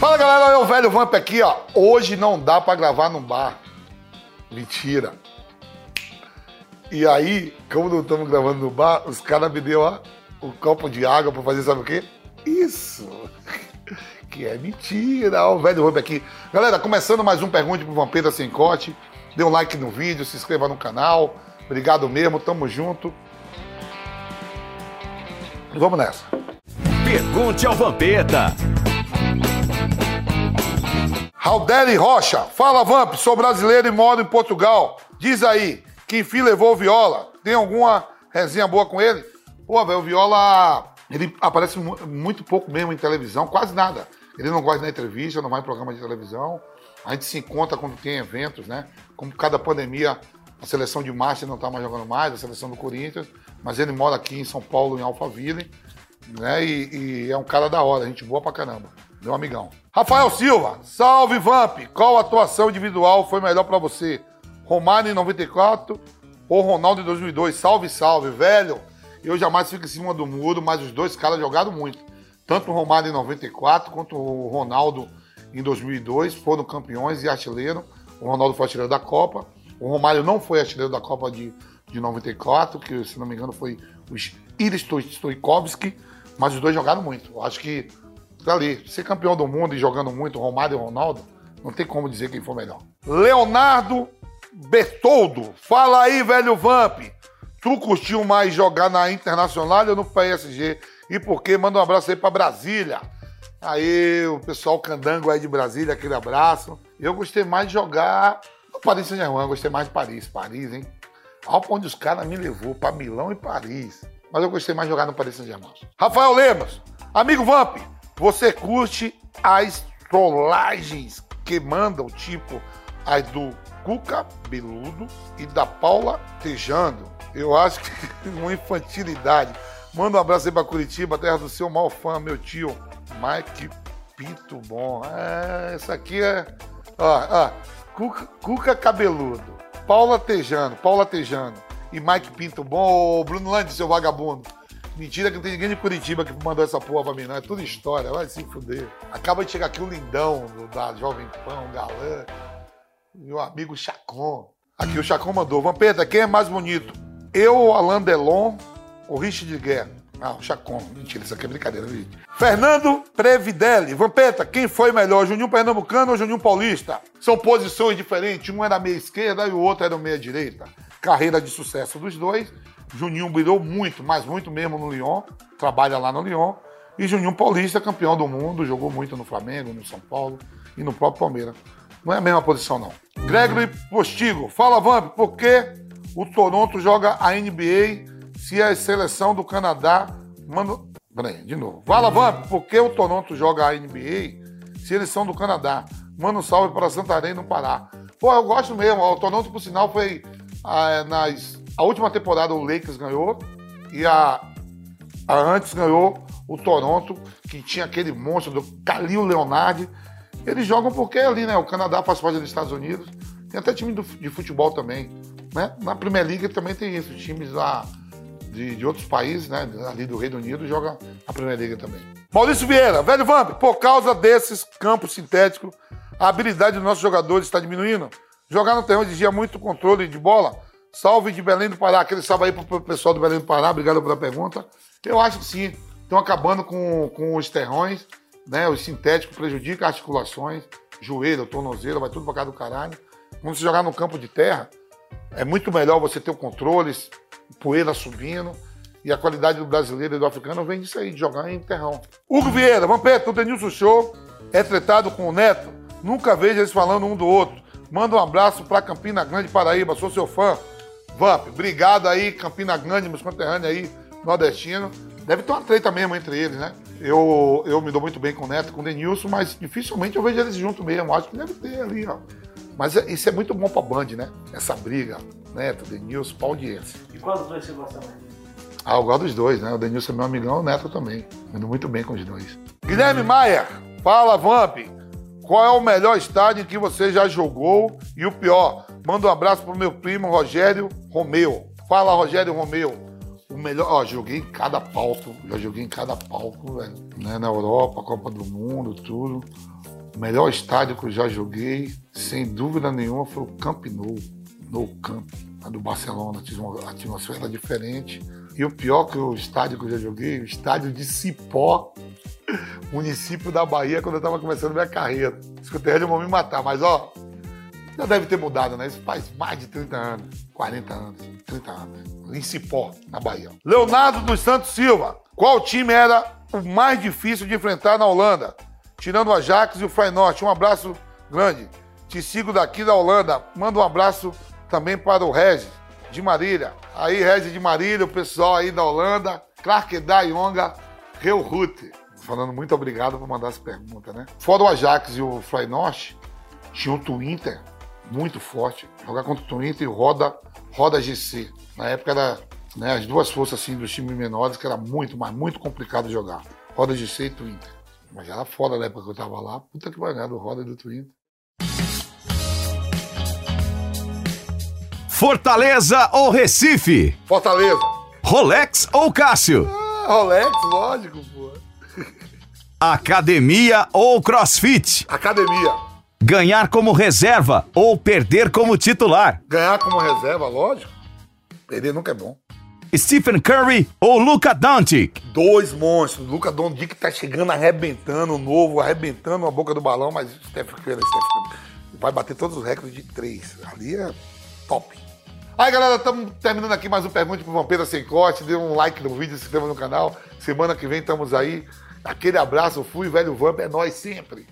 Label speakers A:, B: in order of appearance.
A: Fala galera, é o velho Vamp aqui, ó. Hoje não dá pra gravar no bar. Mentira. E aí, como não estamos gravando no bar, os caras me deu ó, um copo de água pra fazer sabe o quê? Isso. Que é mentira. Ó, o velho Vamp aqui. Galera, começando mais um Pergunte pro Vampeta Sem Corte. Dê um like no vídeo, se inscreva no canal. Obrigado mesmo, tamo junto. Vamos nessa.
B: Pergunte ao Vampeta.
A: Raudeli Rocha, fala Vamp, sou brasileiro e moro em Portugal. Diz aí, que enfim levou o Viola? Tem alguma resenha boa com ele? Pô, velho, o Viola, ele aparece mu- muito pouco mesmo em televisão, quase nada. Ele não gosta de entrevista, não vai em programa de televisão. A gente se encontra quando tem eventos, né? Como cada pandemia, a seleção de Master não tá mais jogando mais, a seleção do Corinthians, mas ele mora aqui em São Paulo, em Alphaville né? E, e é um cara da hora, gente boa pra caramba. Meu amigão. Rafael Silva, salve Vamp! Qual atuação individual foi melhor pra você? Romário em 94 ou Ronaldo em 2002? Salve, salve, velho! Eu jamais fico em cima do muro, mas os dois caras jogaram muito. Tanto o Romário em 94 quanto o Ronaldo em 2002 foram campeões e artilheiro. O Ronaldo foi artilheiro da Copa. O Romário não foi artilheiro da Copa de, de 94, que se não me engano foi o Iri Stoikovski, mas os dois jogaram muito. Eu acho que ali, ser campeão do mundo e jogando muito, Romário e Ronaldo, não tem como dizer quem foi melhor. Leonardo Bertoldo, fala aí, velho Vamp. Tu curtiu mais jogar na Internacional ou no PSG? E por quê? Manda um abraço aí pra Brasília. Aí, o pessoal candango aí de Brasília, aquele abraço. Eu gostei mais de jogar no Paris Saint-Germain, gostei mais de Paris. Paris, hein? Ao ponto os caras me levou pra Milão e Paris. Mas eu gostei mais de jogar no Paris Saint-Germain. Rafael Lemos, amigo Vamp, você curte as trollagens que mandam, tipo as do Cuca Beludo e da Paula Tejando? Eu acho que uma infantilidade. Manda um abraço aí pra Curitiba, terra do seu mal fã, meu tio, Mike Pinto Bom. É, essa aqui é. Ó, ó. Cuca, Cuca Cabeludo, Paula Tejano, Paula Tejano e Mike Pinto Bom. Ô, Bruno Landi, seu vagabundo. Mentira que não tem ninguém de Curitiba que mandou essa porra pra mim, não. É tudo história, vai se fuder. Acaba de chegar aqui o lindão do- da Jovem Pan, o galã. Meu amigo Chacon. Aqui o Chacon mandou. Vampeta, quem é mais bonito? Eu, o Alain Delon ou Richard Guerra? Ah, o Chacon. Mentira, isso aqui é brincadeira, viu? Fernando Previdelli. Vampeta, quem foi melhor, Juninho Pernambucano ou Juninho Paulista? São posições diferentes. Um era meia esquerda e o outro era meia direita. Carreira de sucesso dos dois. Juninho brilhou muito, mas muito mesmo no Lyon. Trabalha lá no Lyon. E Juninho Paulista, campeão do mundo, jogou muito no Flamengo, no São Paulo e no próprio Palmeiras. Não é a mesma posição, não. Gregory Postigo. Fala, Vamp, por que o Toronto joga a NBA se a seleção do Canadá manda... Peraí, de novo. Fala, Vamp, por que o Toronto joga a NBA se eles são do Canadá? Manda um salve para Santarém, no Pará. Pô, eu gosto mesmo. O Toronto, por sinal, foi ah, nas... A última temporada o Lakers ganhou e a a antes ganhou o Toronto, que tinha aquele monstro do Kalil Leonard. Eles jogam porque é ali, né? O Canadá faz parte dos Estados Unidos. Tem até time do- de futebol também. Né? Na Premier League também tem isso. Times lá de, de outros países, né? Ali do Reino Unido, joga a Premier League também. Maurício Vieira, velho Vamp, por causa desses campos sintéticos, a habilidade dos nossos jogadores está diminuindo. Jogar no terreno exigia muito controle de bola. Salve de Belém do Pará. Aquele salve aí pro pessoal do Belém do Pará. Obrigado pela pergunta. Eu acho que sim. Estão acabando com, com os terrões, né? Os sintéticos prejudicam articulações, joelho, tornozelo, vai tudo pra cá do caralho. Quando você jogar no campo de terra, é muito melhor você ter o controle, poeira subindo. E a qualidade do brasileiro e do africano vem disso aí, de jogar em terrão. Hugo Vieira, Vampeta, o Denilson Show é tretado com o Neto. Nunca vejo eles falando um do outro. Manda um abraço pra Campina Grande, Paraíba. Sou seu fã. Vamp, obrigado aí, Campina Grande, meus conterrâneos aí, nordestino. Deve ter uma treta mesmo entre eles, né? Eu, eu me dou muito bem com o Neto, com o Denilson, mas dificilmente eu vejo eles juntos mesmo. Acho que deve ter ali, ó. Mas é- isso é muito bom pra Band, né? Essa briga, Neto, Denilson, pra audiência.
C: E qual dos dois você gosta mais?
A: Ah, eu gosto dos dois, né? O Denilson é meu amigão, o Neto também. Indo muito bem com os dois. Guilherme Maia, fala, Vamp. Qual é o melhor estádio que você já jogou e o pior? Manda um abraço pro meu primo Rogério Romeu. Fala, Rogério Romeu. O melhor, ó, joguei em cada palco, já joguei em cada palco, velho. Né? Na Europa, Copa do Mundo, tudo. O melhor estádio que eu já joguei, sem dúvida nenhuma, foi o Camp Nou, no Camp, a do Barcelona, tinha uma atmosfera diferente. E o pior que o estádio que eu já joguei, o estádio de Cipó, município da Bahia, quando eu estava começando minha carreira. Os de vão me matar, mas ó, já deve ter mudado, né? Isso faz mais de 30 anos, 40 anos, 30 anos. Em Cipó, na Bahia. Leonardo dos Santos Silva. Qual time era o mais difícil de enfrentar na Holanda? Tirando o Ajax e o Feyenoord. Um abraço grande. Te sigo daqui da Holanda. Manda um abraço também para o Regis de Marília. Aí, Regis de Marília, o pessoal aí da Holanda. Clark da Yonga, Reuhut. Falando muito obrigado por mandar essa pergunta, né? Fora o Ajax e o Feyenoord, tinha o Twinter, muito forte. Jogar contra o Twinter e roda, roda GC. Na época era né, as duas forças assim, dos times menores que era muito, mas muito complicado jogar. Roda GC e Twinter. Mas já era foda na época que eu tava lá. Puta que pariu, do roda do Twinter.
B: Fortaleza ou Recife?
A: Fortaleza.
B: Rolex ou Cássio?
A: Ah, Rolex, lógico, pô.
B: Academia ou CrossFit?
A: Academia.
B: Ganhar como reserva ou perder como titular?
A: Ganhar como reserva, lógico. Perder nunca é bom.
B: Stephen Curry ou Luca Doncic?
A: Dois monstros. Luca Doncic tá chegando arrebentando, novo, arrebentando a boca do balão, mas Stephen Curry, Stephen Curry vai bater todos os recordes de três. Ali é top. Aí, galera, estamos terminando aqui mais um Pergunte pro Vampeta Sem Corte. Dê um like no vídeo, se inscreva no canal. Semana que vem estamos aí. Aquele abraço, fui, velho Vamp, é nós sempre.